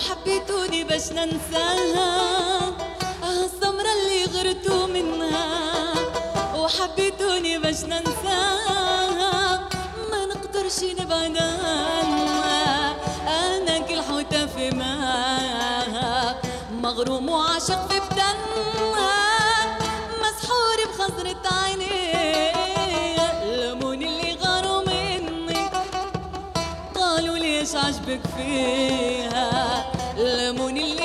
وحبيتوني باش ننساها. آه السمرة اللي غرتوا منها. وحبيتوني باش ننساها. ما نقدرش نبعد عنها. أنا كل حوتة في ماها. مغروم وعاشق في بدنها. مسحور بخضرة عينيها لموني اللي غاروا مني. قالوا ليش عجبك فيها؟ لموني